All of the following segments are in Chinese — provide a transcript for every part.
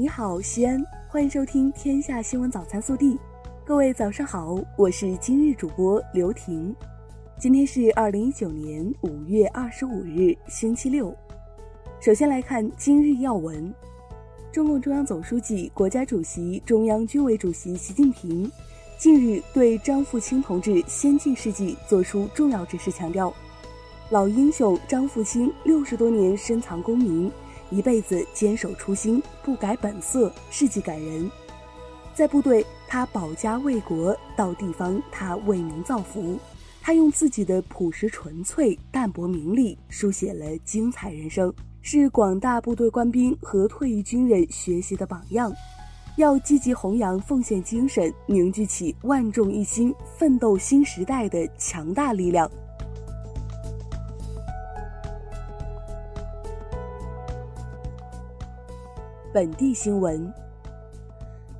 你好，西安，欢迎收听《天下新闻早餐速递》。各位早上好，我是今日主播刘婷。今天是二零一九年五月二十五日，星期六。首先来看今日要闻：中共中央总书记、国家主席、中央军委主席习近平近日对张富清同志先进事迹作出重要指示，强调。老英雄张富清六十多年深藏功名，一辈子坚守初心，不改本色，事迹感人。在部队，他保家卫国；到地方，他为民造福。他用自己的朴实纯粹、淡泊名利，书写了精彩人生，是广大部队官兵和退役军人学习的榜样。要积极弘扬奉献精神，凝聚起万众一心、奋斗新时代的强大力量。本地新闻。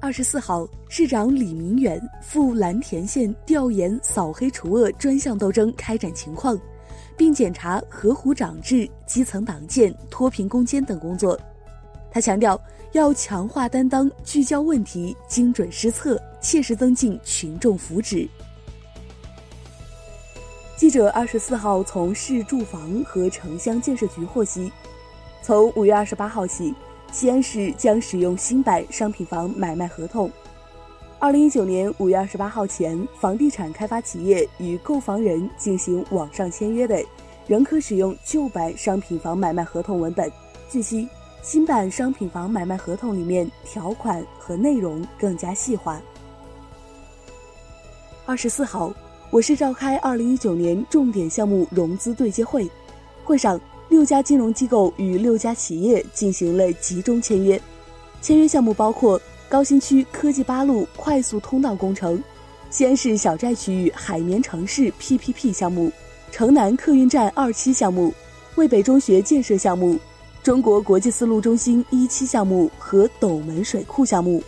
二十四号，市长李明远赴蓝田县调研扫黑除恶专项斗争开展情况，并检查河湖长治、基层党建、脱贫攻坚等工作。他强调，要强化担当，聚焦问题，精准施策，切实增进群众福祉。记者二十四号从市住房和城乡建设局获悉，从五月二十八号起。西安市将使用新版商品房买卖合同。二零一九年五月二十八号前，房地产开发企业与购房人进行网上签约的，仍可使用旧版商品房买卖合同文本。据悉，新版商品房买卖合同里面条款和内容更加细化。二十四号，我市召开二零一九年重点项目融资对接会，会上。六家金融机构与六家企业进行了集中签约，签约项目包括高新区科技八路快速通道工程、西安市小寨区域海绵城市 PPP 项目、城南客运站二期项目、渭北中学建设项目、中国国际丝路中心一期项目和斗门水库项目。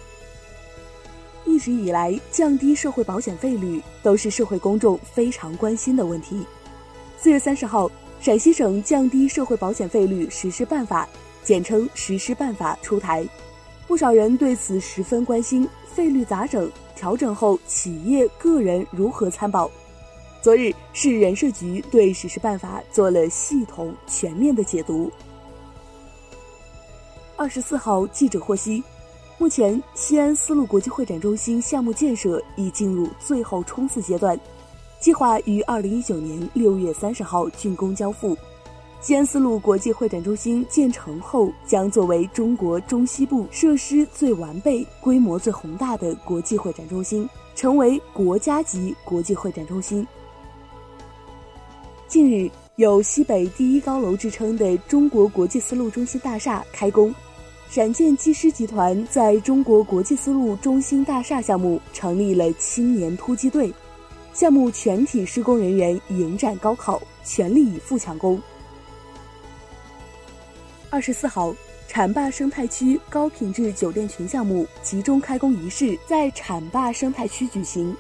一直以来，降低社会保险费率都是社会公众非常关心的问题。四月三十号。陕西省降低社会保险费率实施办法，简称实施办法出台，不少人对此十分关心。费率咋整？调整后企业个人如何参保？昨日市人社局对实施办法做了系统全面的解读。二十四号，记者获悉，目前西安丝路国际会展中心项目建设已进入最后冲刺阶段。计划于二零一九年六月三十号竣工交付。西安丝路国际会展中心建成后，将作为中国中西部设施最完备、规模最宏大的国际会展中心，成为国家级国际会展中心。近日，有“西北第一高楼”之称的中国国际丝路中心大厦开工，陕建机师集团在中国国际丝路中心大厦项目成立了青年突击队。项目全体施工人员迎战高考，全力以赴抢工。二十四号，浐灞生态区高品质酒店群项目集中开工仪式在浐灞生态区举行，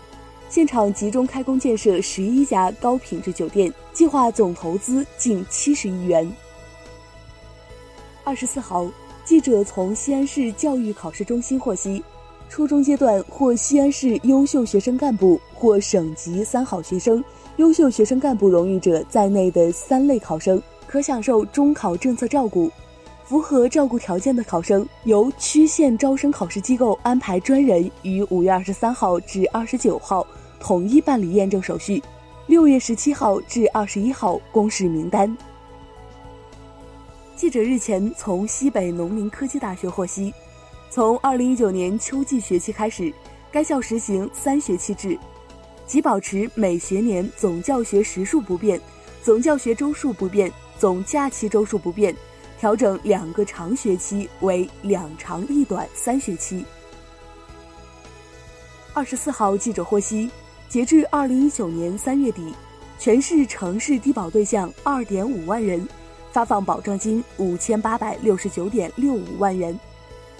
现场集中开工建设十一家高品质酒店，计划总投资近七十亿元。二十四号，记者从西安市教育考试中心获悉。初中阶段获西安市优秀学生干部或省级三好学生、优秀学生干部荣誉者在内的三类考生，可享受中考政策照顾。符合照顾条件的考生，由区县招生考试机构安排专人于五月二十三号至二十九号统一办理验证手续，六月十七号至二十一号公示名单。记者日前从西北农林科技大学获悉。从二零一九年秋季学期开始，该校实行三学期制，即保持每学年总教学时数不变，总教学周数不变，总假期周数不变，调整两个长学期为两长一短三学期。二十四号，记者获悉，截至二零一九年三月底，全市城市低保对象二点五万人，发放保障金五千八百六十九点六五万元。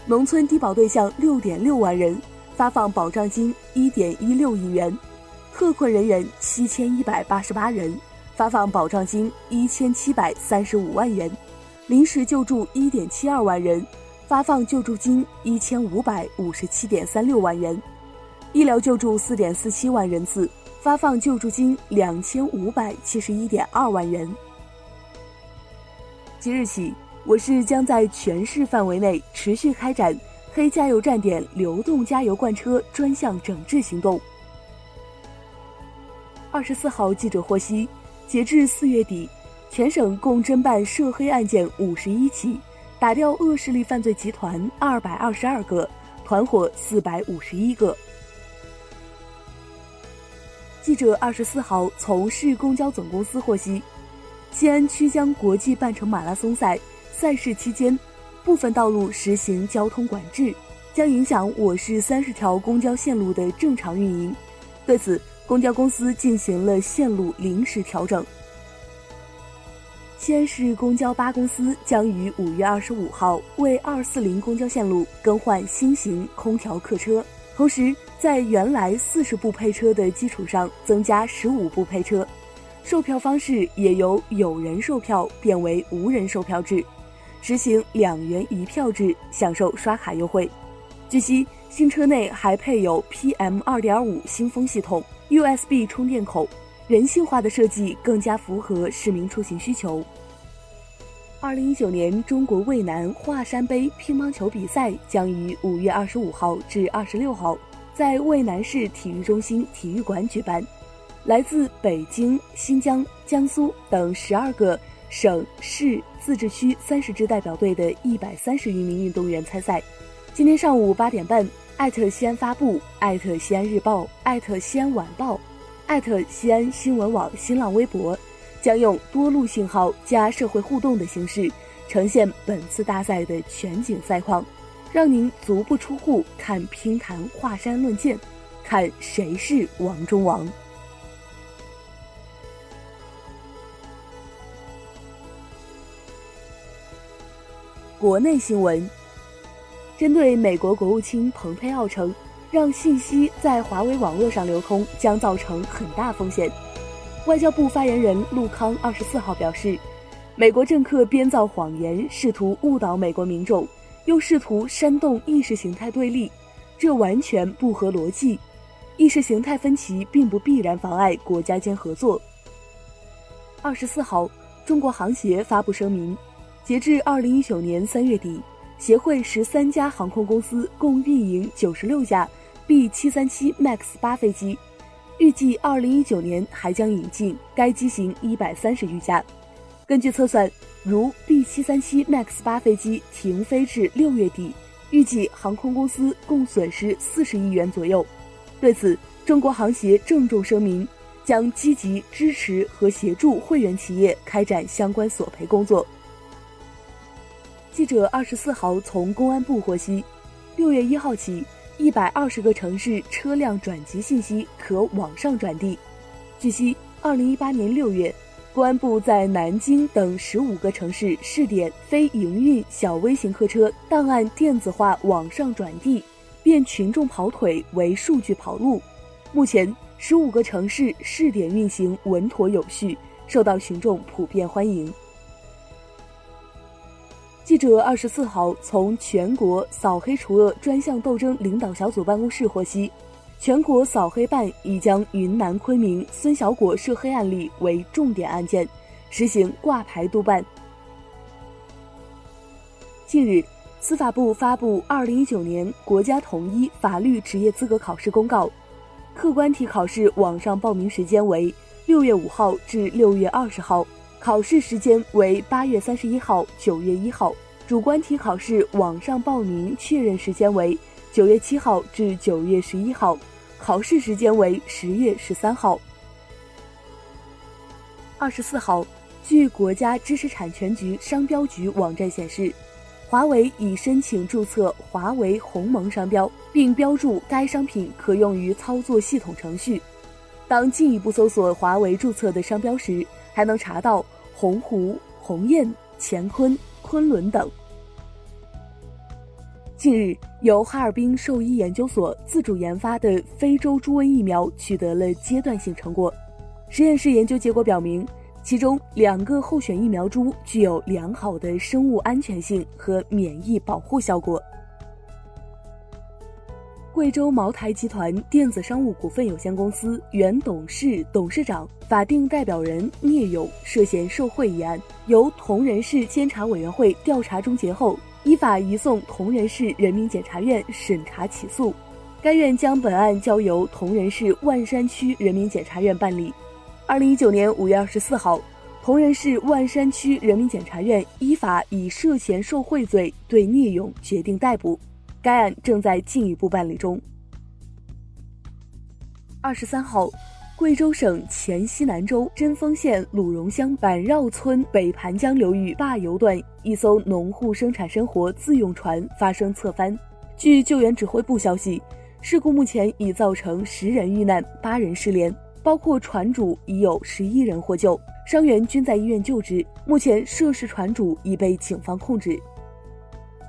农村低保对象六点六万人，发放保障金一点一六亿元；特困人员七千一百八十八人，发放保障金一千七百三十五万元；临时救助一点七二万人，发放救助金一千五百五十七点三六万元；医疗救助四点四七万人次，发放救助金两千五百七十一点二万元。即日起，我市将在全市范围内持续开展黑加油站点流动加油罐车专项整治行动。二十四号，记者获悉，截至四月底，全省共侦办涉黑案件五十一起，打掉恶势力犯罪集团二百二十二个，团伙四百五十一个。记者二十四号从市公交总公司获悉，西安曲江国际半程马拉松赛赛事期间，部分道路实行交通管制，将影响我市三十条公交线路的正常运营。对此，公交公司进行了线路临时调整。西安市公交八公司将于五月二十五号为二四零公交线路更换新型空调客车，同时在原来四十部配车的基础上增加十五部配车。售票方式也由有人售票变为无人售票制，实行两元一票制，享受刷卡优惠。据悉，新车内还配有 PM 二点五新风系统。USB 充电口，人性化的设计更加符合市民出行需求。二零一九年中国渭南华山杯乒乓球比赛将于五月二十五号至二十六号在渭南市体育中心体育馆举办。来自北京、新疆、江苏等十二个省市自治区三十支代表队的一百三十余名运动员参赛。今天上午八点半。艾特西安发布，艾特西安日报，艾特西安晚报，艾特西安新闻网新浪微博，将用多路信号加社会互动的形式，呈现本次大赛的全景赛况，让您足不出户看乒坛华山论剑，看谁是王中王。国内新闻。针对美国国务卿蓬佩奥称，让信息在华为网络上流通将造成很大风险，外交部发言人陆康二十四号表示，美国政客编造谎言，试图误导美国民众，又试图煽动意识形态对立，这完全不合逻辑。意识形态分歧并不必然妨碍国家间合作。二十四号，中国航协发布声明，截至二零一九年三月底。协会十三家航空公司共运营九十六架 B 七三七 MAX 八飞机，预计二零一九年还将引进该机型一百三十余架。根据测算，如 B 七三七 MAX 八飞机停飞至六月底，预计航空公司共损失四十亿元左右。对此，中国航协郑重声明，将积极支持和协助会员企业开展相关索赔工作。记者二十四号从公安部获悉，六月一号起，一百二十个城市车辆转籍信息可网上转递。据悉，二零一八年六月，公安部在南京等十五个城市试点非营运小微型客车档案电子化网上转递，变群众跑腿为数据跑路。目前，十五个城市试点运行稳妥有序，受到群众普遍欢迎。记者二十四号从全国扫黑除恶专项斗争领导小组办公室获悉，全国扫黑办已将云南昆明孙小果涉黑案例为重点案件，实行挂牌督办。近日，司法部发布《二零一九年国家统一法律职业资格考试公告》，客观题考试网上报名时间为六月五号至六月二十号。考试时间为八月三十一号、九月一号，主观题考试网上报名确认时间为九月七号至九月十一号，考试时间为十月十三号。二十四号，据国家知识产权局商标局网站显示，华为已申请注册华为鸿蒙商标，并标注该商品可用于操作系统程序。当进一步搜索华为注册的商标时，还能查到鸿鹄、鸿雁、乾坤、昆仑等。近日，由哈尔滨兽医研究所自主研发的非洲猪瘟疫苗取得了阶段性成果。实验室研究结果表明，其中两个候选疫苗株具有良好的生物安全性和免疫保护效果。贵州茅台集团电子商务股份有限公司原董事、董事长、法定代表人聂勇涉嫌受贿一案，由铜仁市监察委员会调查终结后，依法移送铜仁市人民检察院审查起诉。该院将本案交由铜仁市万山区人民检察院办理。二零一九年五月二十四号，铜仁市万山区人民检察院依法以涉嫌受贿罪对聂勇决定逮捕。该案正在进一步办理中。二十三号，贵州省黔西南州贞丰县鲁荣乡板绕村北盘江流域坝游段一艘农户生产生活自用船发生侧翻。据救援指挥部消息。事故目前已造成十人遇难，八人失联，包括船主，已有十一人获救，伤员均在医院救治。目前涉事船主已被警方控制。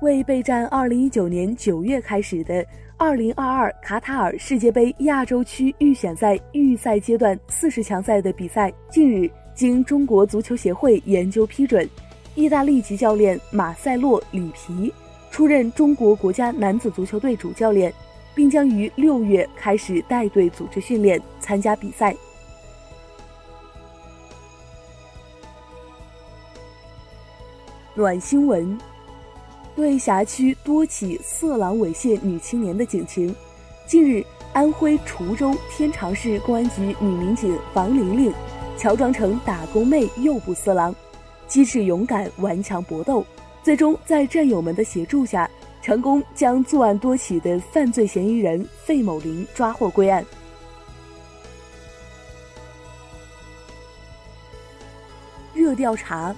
为备战二零一九年九月开始的二零二二卡塔尔世界杯亚洲区预选赛预赛阶段四十强赛的比赛，近日经中国足球协会研究批准，意大利籍教练马塞洛·里皮出任中国国家男子足球队主教练。并将于六月开始带队组织训练、参加比赛。暖新闻：对辖区多起色狼猥亵女青年的警情，近日，安徽滁州天长市公安局女民警王玲玲乔装成打工妹诱捕色狼，机智勇敢、顽强搏斗，最终在战友们的协助下。成功将作案多起的犯罪嫌疑人费某林抓获归案。热调查：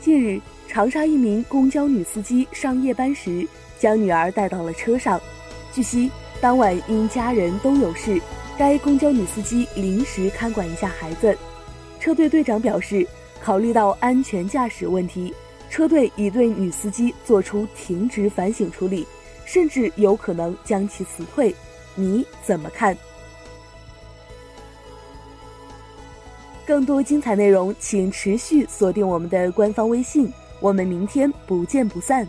近日，长沙一名公交女司机上夜班时将女儿带到了车上。据悉，当晚因家人都有事，该公交女司机临时看管一下孩子。车队队长表示，考虑到安全驾驶问题。车队已对女司机作出停职反省处理，甚至有可能将其辞退，你怎么看？更多精彩内容，请持续锁定我们的官方微信，我们明天不见不散。